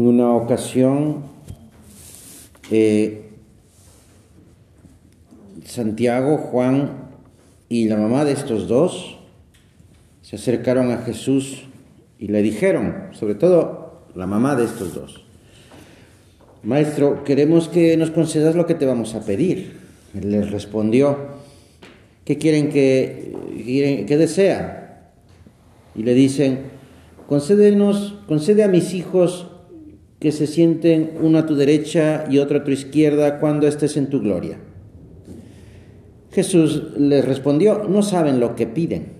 En una ocasión, eh, Santiago, Juan y la mamá de estos dos se acercaron a Jesús y le dijeron, sobre todo la mamá de estos dos, Maestro, queremos que nos concedas lo que te vamos a pedir. Él les respondió, ¿qué quieren que, que desea? Y le dicen, concédenos, concede a mis hijos que se sienten uno a tu derecha y otro a tu izquierda cuando estés en tu gloria. Jesús les respondió, no saben lo que piden.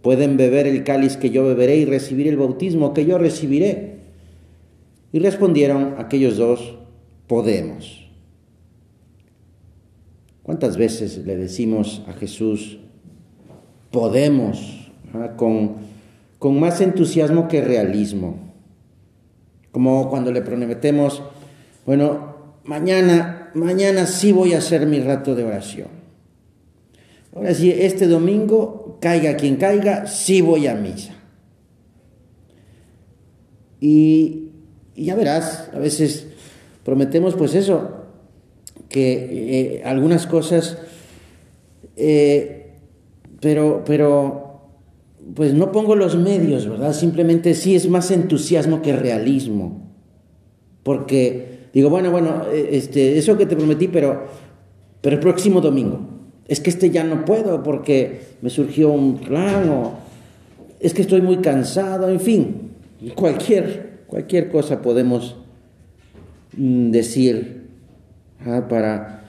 Pueden beber el cáliz que yo beberé y recibir el bautismo que yo recibiré. Y respondieron aquellos dos, podemos. ¿Cuántas veces le decimos a Jesús, podemos, ah, con, con más entusiasmo que realismo? Como cuando le prometemos, bueno, mañana, mañana sí voy a hacer mi rato de oración. Ahora sí, este domingo, caiga quien caiga, sí voy a misa. Y, ya verás, a veces prometemos pues eso, que eh, algunas cosas, eh, pero, pero pues no pongo los medios, ¿verdad? Simplemente sí es más entusiasmo que realismo. Porque digo, bueno, bueno, eh, este, eso que te prometí, pero, pero el próximo domingo. Es que este ya no puedo porque me surgió un plan o es que estoy muy cansado, en fin, cualquier, cualquier cosa podemos mm, decir ¿ah? para,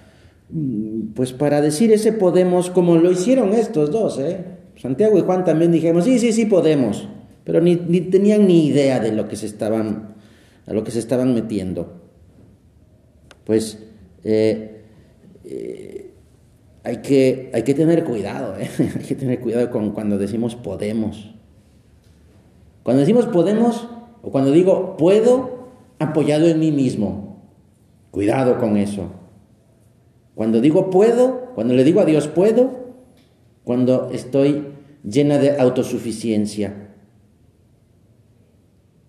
mm, pues para decir ese podemos como lo hicieron estos dos, ¿eh? Santiago y Juan también dijimos, sí, sí, sí podemos, pero ni, tenían ni idea de lo que se estaban, a lo que se estaban metiendo. Pues eh, eh, hay, que, hay que tener cuidado, ¿eh? hay que tener cuidado con cuando decimos podemos. Cuando decimos podemos, o cuando digo puedo, apoyado en mí mismo, cuidado con eso. Cuando digo puedo, cuando le digo a Dios puedo, cuando estoy llena de autosuficiencia.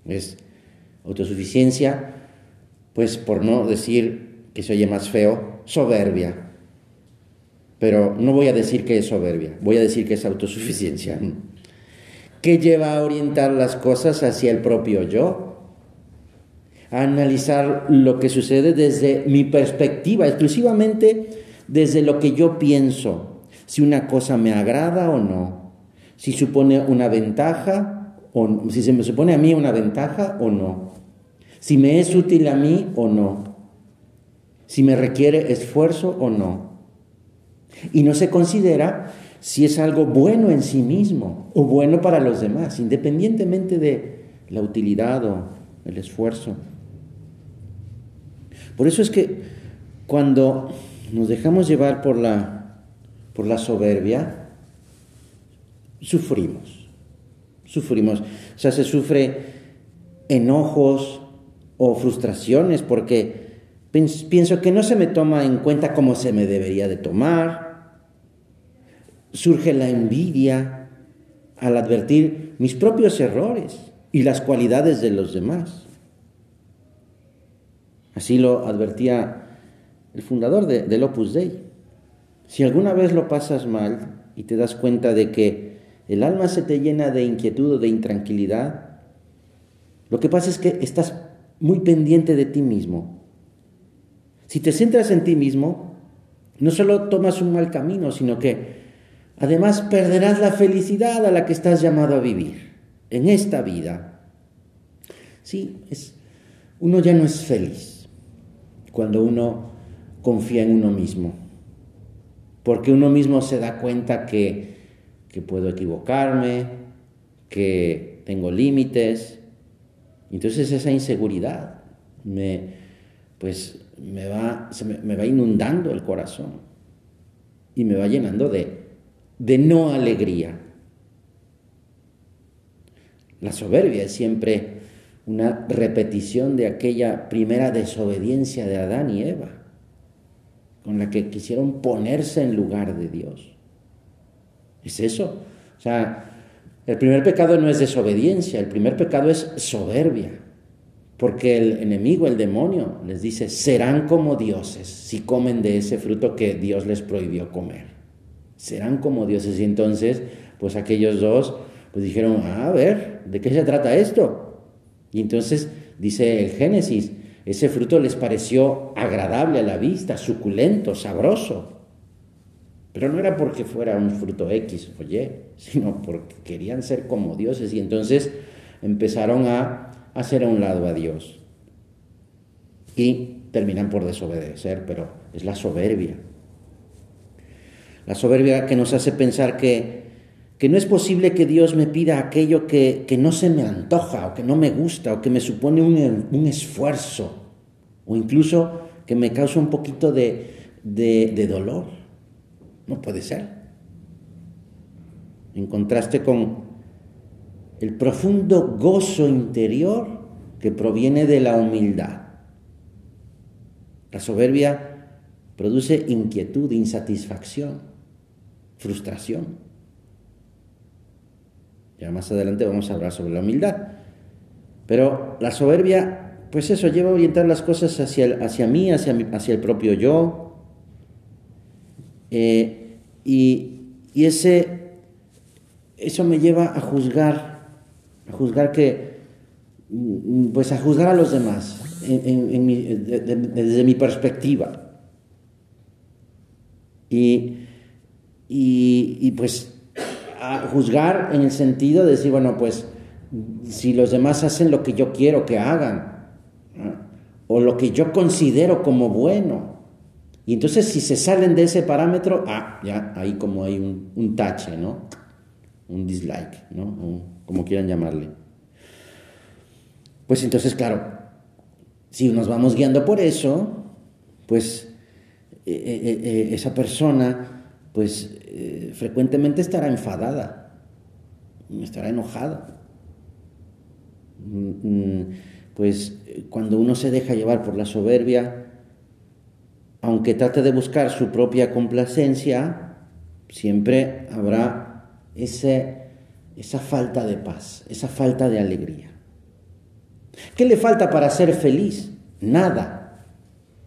Es autosuficiencia, pues por no decir que se oye más feo, soberbia. Pero no voy a decir que es soberbia, voy a decir que es autosuficiencia. ¿Qué lleva a orientar las cosas hacia el propio yo? A analizar lo que sucede desde mi perspectiva, exclusivamente desde lo que yo pienso, si una cosa me agrada o no si supone una ventaja o si se me supone a mí una ventaja o no, si me es útil a mí o no, si me requiere esfuerzo o no. Y no se considera si es algo bueno en sí mismo o bueno para los demás, independientemente de la utilidad o el esfuerzo. Por eso es que cuando nos dejamos llevar por la, por la soberbia, sufrimos. Sufrimos. O sea, se sufre enojos o frustraciones porque pienso que no se me toma en cuenta como se me debería de tomar. Surge la envidia al advertir mis propios errores y las cualidades de los demás. Así lo advertía el fundador de, del Opus Dei. Si alguna vez lo pasas mal y te das cuenta de que el alma se te llena de inquietud o de intranquilidad, lo que pasa es que estás muy pendiente de ti mismo. Si te centras en ti mismo, no solo tomas un mal camino, sino que además perderás la felicidad a la que estás llamado a vivir en esta vida. Sí, es, uno ya no es feliz cuando uno confía en uno mismo, porque uno mismo se da cuenta que que puedo equivocarme, que tengo límites. Entonces esa inseguridad me, pues, me, va, me, va inundando el corazón y me va llenando de, de no alegría. La soberbia es siempre una repetición de aquella primera desobediencia de Adán y Eva, con la que quisieron ponerse en lugar de Dios. Es eso. O sea, el primer pecado no es desobediencia, el primer pecado es soberbia. Porque el enemigo, el demonio, les dice, serán como dioses si comen de ese fruto que Dios les prohibió comer. Serán como dioses. Y entonces, pues aquellos dos, pues dijeron, a ver, ¿de qué se trata esto? Y entonces dice el Génesis, ese fruto les pareció agradable a la vista, suculento, sabroso. Pero no era porque fuera un fruto X o Y, sino porque querían ser como dioses y entonces empezaron a hacer a un lado a Dios. Y terminan por desobedecer, pero es la soberbia. La soberbia que nos hace pensar que, que no es posible que Dios me pida aquello que, no se me antoja o que no me gusta o que me supone un, un esfuerzo o incluso que me causa un poquito de, de dolor. No puede ser. En contraste con el profundo gozo interior que proviene de la humildad. La soberbia produce inquietud, insatisfacción, frustración. Ya más adelante vamos a hablar sobre la humildad. Pero la soberbia, pues eso, lleva a orientar las cosas hacia, hacia mí, hacia, hacia el propio yo. Eh, y, y ese, eso me lleva a juzgar, a juzgar que Mm, pues a juzgar a los demás desde mi perspectiva. Y, y, pues a juzgar en el sentido de decir, bueno, pues si los demás hacen lo que yo quiero que hagan, o lo que yo considero como bueno, y entonces si se salen de ese parámetro, ah, ya ahí como hay un, un tache, ¿no? Un dislike, ¿no? como quieran llamarle. Pues entonces, claro, si nos vamos guiando por eso, pues eh, eh, eh, esa persona, pues frecuentemente estará enfadada, estará enojada. Mm, mm, pues cuando uno se deja llevar por la soberbia, aunque trate de buscar su propia complacencia, siempre habrá esa falta de paz, esa falta de alegría. ¿Qué le falta para ser feliz? Nada.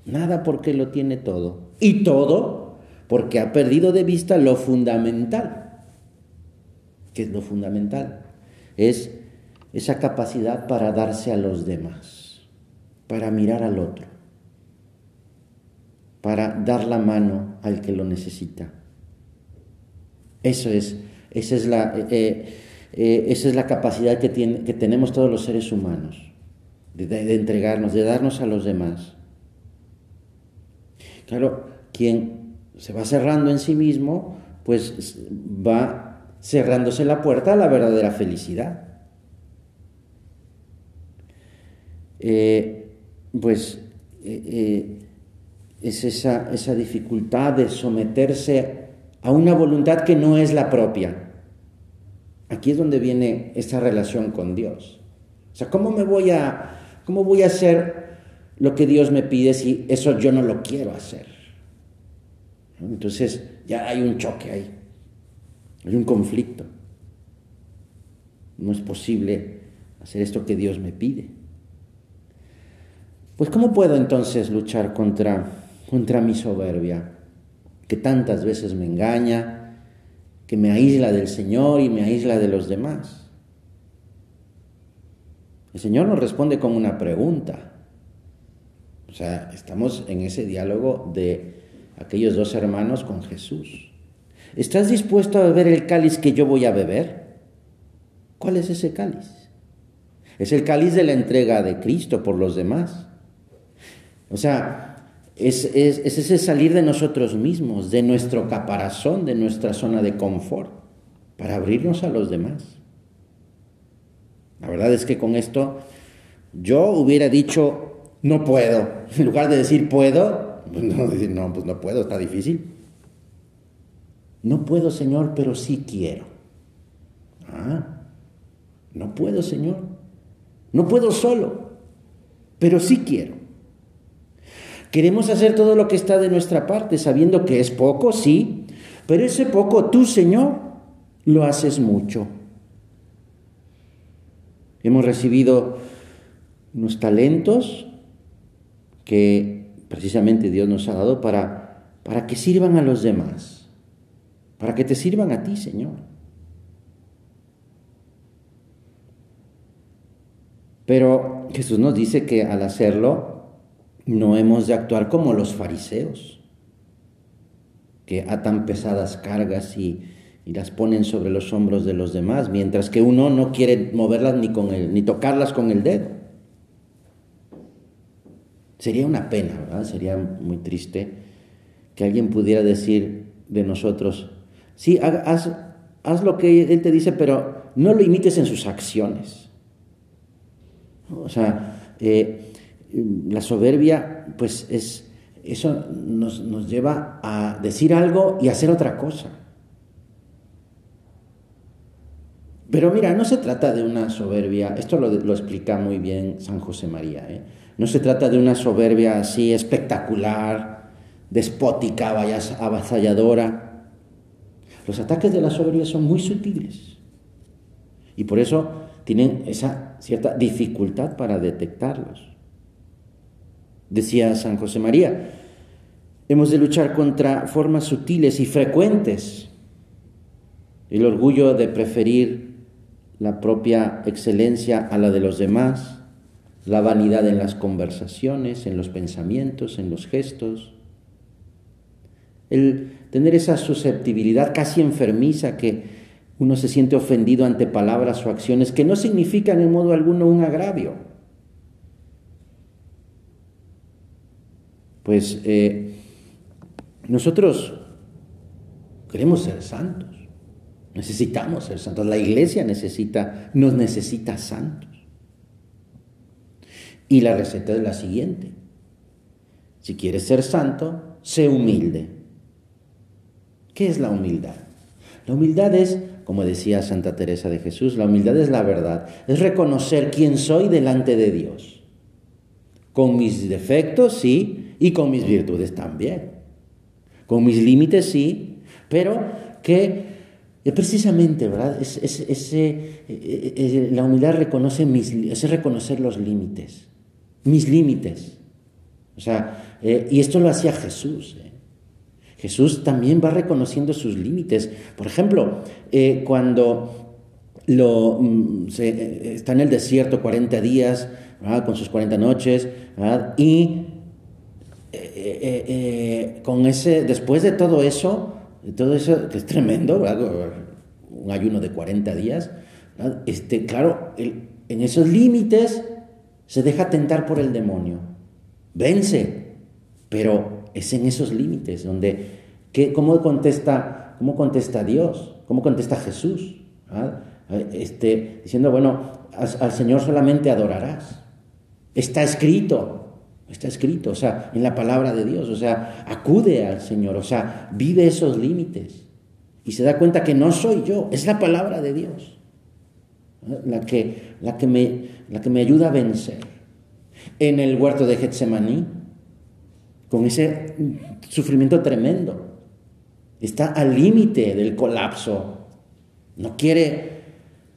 Nada porque lo tiene todo. Y todo porque ha perdido de vista lo fundamental. ¿Qué es lo fundamental? Es esa capacidad para darse a los demás, para mirar al otro, para dar la mano al que lo necesita. Eso es, esa es la, eh, eh, esa es la capacidad que, tiene, que tenemos todos los seres humanos de, entregarnos, de darnos a los demás. Claro, quien se va cerrando en sí mismo, pues va cerrándose la puerta a la verdadera felicidad. Eh, pues eh, eh, es esa, esa dificultad de someterse a una voluntad que no es la propia. Aquí es donde viene esta relación con Dios. O sea, ¿cómo me voy a, ¿Cómo voy a hacer lo que Dios me pide si eso yo no lo quiero hacer? Entonces ya hay un choque ahí, hay un conflicto. No es posible hacer esto que Dios me pide. Pues ¿cómo puedo entonces luchar contra, contra mi soberbia, que tantas veces me engaña, que me aísla del Señor y me aísla de los demás? El Señor nos responde con una pregunta. O sea, estamos en ese diálogo de aquellos dos hermanos con Jesús. ¿Estás dispuesto a beber el cáliz que yo voy a beber? ¿Cuál es ese cáliz? Es el cáliz de la entrega de Cristo por los demás. O sea, es, es, es, ese salir de nosotros mismos, de nuestro caparazón, de nuestra zona de confort, para abrirnos a los demás. La verdad es que con esto yo hubiera dicho, no puedo. En lugar de decir puedo, pues no, decir, no, pues no puedo, está difícil. No puedo, Señor, pero sí quiero. Ah, no puedo, Señor. No puedo solo, pero sí quiero. Queremos hacer todo lo que está de nuestra parte, sabiendo que es poco, sí, pero ese poco tú, Señor, lo haces mucho. Hemos recibido unos talentos que precisamente Dios nos ha dado para, para que sirvan a los demás, para que te sirvan a ti, Señor. Pero Jesús nos dice que al hacerlo no hemos de actuar como los fariseos, que atan pesadas cargas y, y las ponen sobre los hombros de los demás, mientras que uno no quiere moverlas ni, con el, ni tocarlas con el dedo. Sería una pena, ¿verdad? Sería muy triste que alguien pudiera decir de nosotros, sí, haz, haz lo que Él te dice, pero no lo imites en sus acciones. O sea, eh, la soberbia, pues es, eso nos, nos lleva a decir algo y hacer otra cosa. Pero mira, no se trata de una soberbia, esto lo, explica muy bien San José María, ¿eh? no se trata de una soberbia así espectacular, despótica, avasalladora. Los ataques de la soberbia son muy sutiles y por eso tienen esa cierta dificultad para detectarlos. Decía San José María, hemos de luchar contra formas sutiles y frecuentes. El orgullo de preferir la propia excelencia a la de los demás, la vanidad en las conversaciones, en los pensamientos, en los gestos, el tener esa susceptibilidad casi enfermiza que uno se siente ofendido ante palabras o acciones que no significan en modo alguno un agravio. Pues eh, nosotros queremos ser santos. Necesitamos ser santos. La iglesia necesita, nos necesita santos. Y la receta es la siguiente. Si quieres ser santo, sé humilde. ¿Qué es la humildad? La humildad es, como decía Santa Teresa de Jesús, la humildad es la verdad. Es reconocer quién soy delante de Dios. Con mis defectos, sí, y con mis virtudes también. Con mis límites, sí, pero que precisamente, ¿verdad? Es, ese, eh, eh, la humildad reconoce mis, es reconocer los límites, mis límites. O sea, eh, y esto lo hacía Jesús. Jesús también va reconociendo sus límites. Por ejemplo, cuando lo, mm, está en el desierto 40 días, con sus 40 noches, y con ese, después de todo eso, todo eso, que es tremendo, un ayuno de 40 días, este, claro, en esos límites se deja tentar por el demonio, vence, pero es en esos límites donde, ¿qué, cómo, contesta, ¿cómo contesta Dios? ¿Cómo contesta Jesús? Este, diciendo, bueno, al Señor solamente adorarás. Está escrito, Está escrito, o sea, en la palabra de Dios, o sea, acude al Señor, o sea, vive esos límites y se da cuenta que no soy yo, es la palabra de Dios la que, la que, me, la que me ayuda a vencer. En el huerto de Getsemaní, con ese sufrimiento tremendo, está al límite del colapso, no quiere,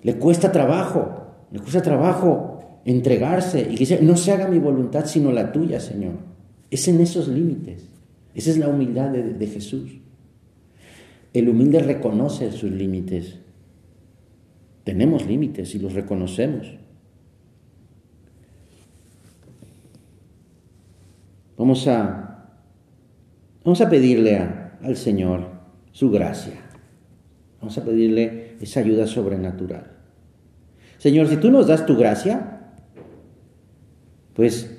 le cuesta trabajo, le cuesta trabajo entregarse y que dice, no se haga mi voluntad sino la tuya, Señor. Es en esos límites. Esa es la humildad de, Jesús. El humilde reconoce sus límites. Tenemos límites y los reconocemos. Vamos a, vamos a pedirle al Señor su gracia. Vamos a pedirle esa ayuda sobrenatural. Señor, si tú nos das tu gracia, pues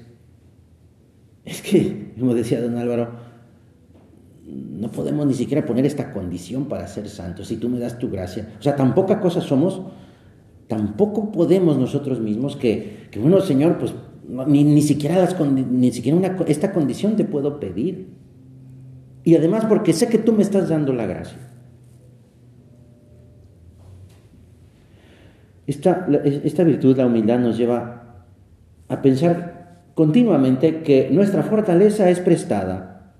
es que, como decía don Álvaro, no podemos ni siquiera poner esta condición para ser santos, si tú me das tu gracia. O sea, tan poca cosa somos, tampoco podemos nosotros mismos que, que bueno, Señor, pues ni, siquiera, las, ni siquiera esta condición te puedo pedir. Y además porque sé que tú me estás dando la gracia. Esta, esta virtud, la humildad, nos lleva a pensar continuamente que nuestra fortaleza es prestada.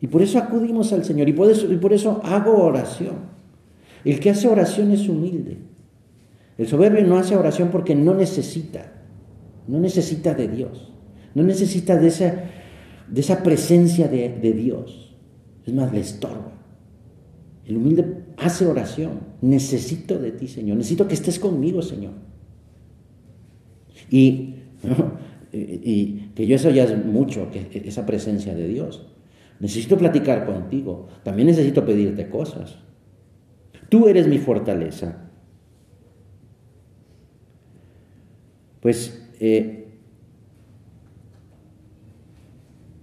Y por eso acudimos al Señor y por eso, y por eso hago oración. El que hace oración es humilde. El soberbio no hace oración porque no necesita. no necesita de Dios, no necesita de esa, de esa presencia de, de Dios. Es más, le estorba. El humilde hace oración. Necesito de ti, Señor. Necesito que estés conmigo, Señor. Y, que yo eso ya es mucho, que esa presencia de Dios. Necesito platicar contigo. También necesito pedirte cosas. Tú eres mi fortaleza. Pues eh,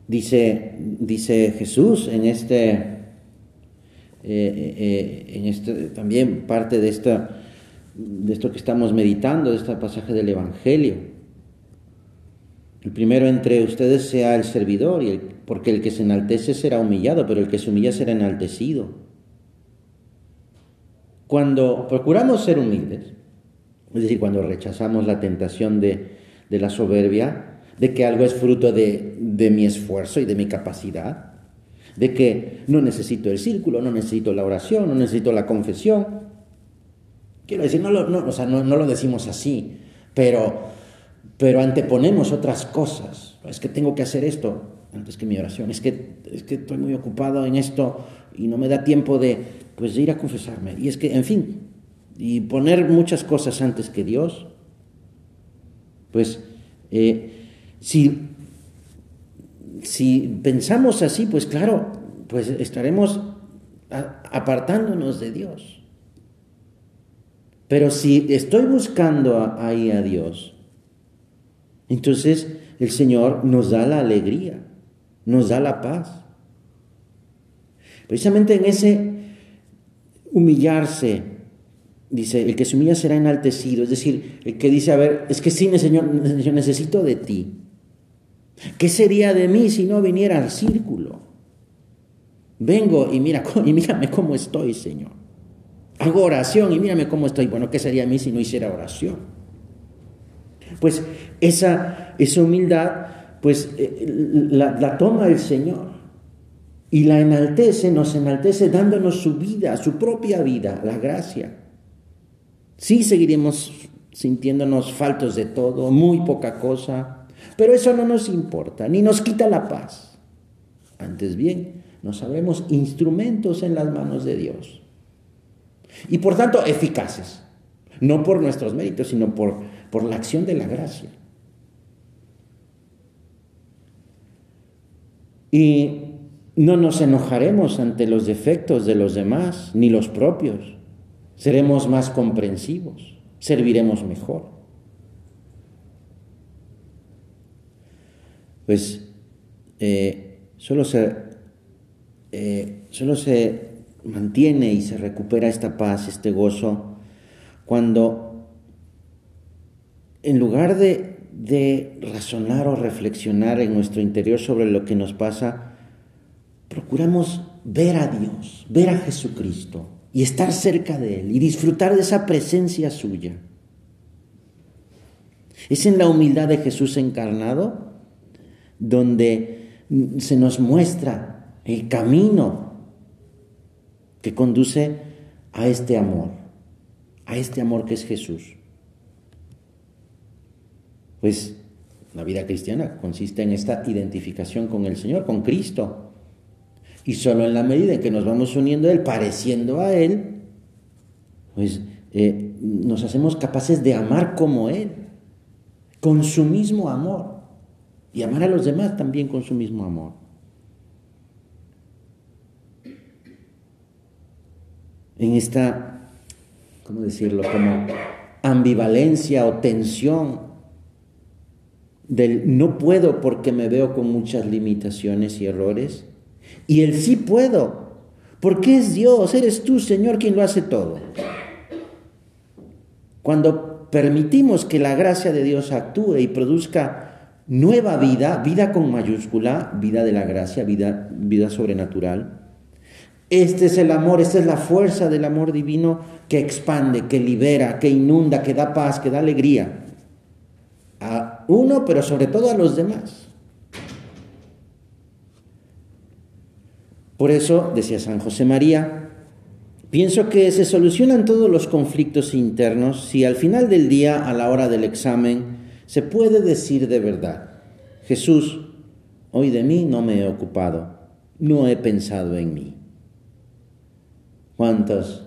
dice, dice Jesús en este, eh, eh, en este, también parte de, esta, de esto que estamos meditando, de este pasaje del Evangelio. El primero entre ustedes sea el servidor, y porque el que se enaltece será humillado, pero el que se humilla será enaltecido. Cuando procuramos ser humildes, es decir, cuando rechazamos la tentación de, la soberbia, de que algo es fruto de, mi esfuerzo y de mi capacidad, de que no necesito el círculo, no necesito la oración, no necesito la confesión. Quiero decir, no lo, no, no, lo decimos así, pero, pero anteponemos otras cosas. Es que tengo que hacer esto antes que mi oración. Es que, es que estoy muy ocupado en esto y no me da tiempo de, pues, de ir a confesarme. Y es que, en fin, y poner muchas cosas antes que Dios, pues eh, si, si pensamos así, pues claro, pues estaremos apartándonos de Dios. Pero si estoy buscando ahí a Dios, entonces el Señor nos da la alegría, nos da la paz. Precisamente en ese humillarse, dice, el que se humilla será enaltecido, es decir, el que dice, a ver, es que sí, Señor, yo necesito de ti. ¿Qué sería de mí si no viniera al círculo? Vengo y mira, y mírame cómo estoy, Señor. Hago oración y mírame cómo estoy. Bueno, ¿qué sería de mí si no hiciera oración? Pues esa, esa humildad, pues eh, la, la toma el Señor y la enaltece, nos enaltece dándonos su vida, su propia vida, la gracia. Sí seguiremos sintiéndonos faltos de todo, muy poca cosa, pero eso no nos importa, ni nos quita la paz. Antes bien, nos sabemos instrumentos en las manos de Dios. Y por tanto, eficaces. No por nuestros méritos, sino por, por la acción de la gracia. Y no nos enojaremos ante los defectos de los demás, ni los propios seremos más comprensivos, serviremos mejor. Pues eh, solo, se, eh, solo se mantiene y se recupera esta paz, este gozo, cuando en lugar de, de razonar o reflexionar en nuestro interior sobre lo que nos pasa, procuramos ver a Dios, ver a Jesucristo, y estar cerca de Él y disfrutar de esa presencia suya. Es en la humildad de Jesús encarnado donde se nos muestra el camino que conduce a este amor, a este amor que es Jesús. Pues la vida cristiana consiste en esta identificación con el Señor, con Cristo. Y solo en la medida en que nos vamos uniendo a Él, pareciendo a Él, pues eh, nos hacemos capaces de amar como Él, con su mismo amor. Y amar a los demás también con su mismo amor. En esta, ¿cómo decirlo? Como ambivalencia o tensión del no puedo porque me veo con muchas limitaciones y errores y el sí puedo, porque es Dios, eres tú, Señor, quien lo hace todo. Cuando permitimos que la gracia de Dios actúe y produzca nueva vida, vida con mayúscula, vida de la gracia, vida, vida sobrenatural, este es el amor, esta es la fuerza del amor divino que expande, que libera, que inunda, que da paz, que da alegría a uno, pero sobre todo a los demás. Por eso, decía San José María, pienso que se solucionan todos los conflictos internos si al final del día, a la hora del examen, se puede decir de verdad, Jesús, hoy de mí no me he ocupado, no he pensado en mí. ¿Cuántas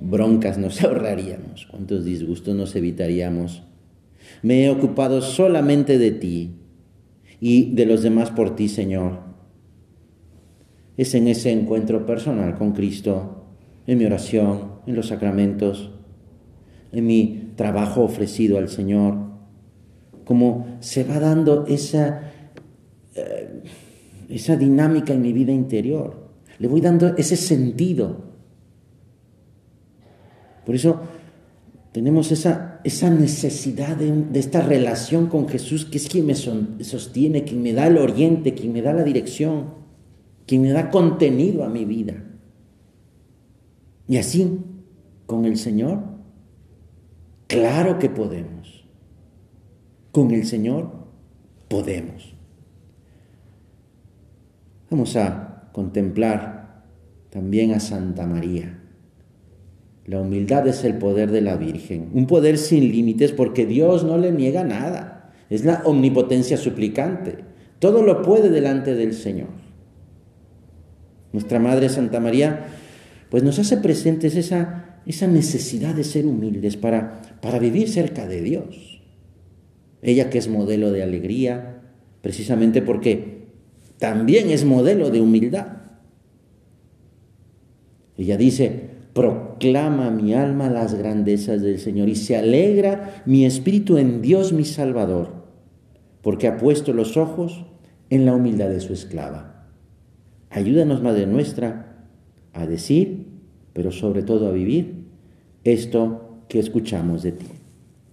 broncas nos ahorraríamos? ¿Cuántos disgustos nos evitaríamos? Me he ocupado solamente de ti y de los demás por ti, Señor. Es en ese encuentro personal con Cristo, en mi oración, en los sacramentos, en mi trabajo ofrecido al Señor, como se va dando esa, eh, esa dinámica en mi vida interior. Le voy dando ese sentido. Por eso tenemos esa, esa necesidad de, de, esta relación con Jesús, que es quien me sostiene, quien me da el oriente, quien me da la dirección, quien me da contenido a mi vida. Y así, con el Señor, claro que podemos. Con el Señor podemos. Vamos a contemplar también a Santa María. La humildad es el poder de la Virgen, un poder sin límites porque Dios no le niega nada. Es la omnipotencia suplicante. Todo lo puede delante del Señor. Nuestra Madre Santa María pues nos hace presentes esa, esa necesidad de ser humildes para, para vivir cerca de Dios. Ella que es modelo de alegría, precisamente porque también es modelo de humildad. Ella dice, proclama mi alma las grandezas del Señor y se alegra mi espíritu en Dios mi Salvador, porque ha puesto los ojos en la humildad de su esclava. Ayúdanos, Madre nuestra, a decir, pero sobre todo a vivir esto que escuchamos de ti.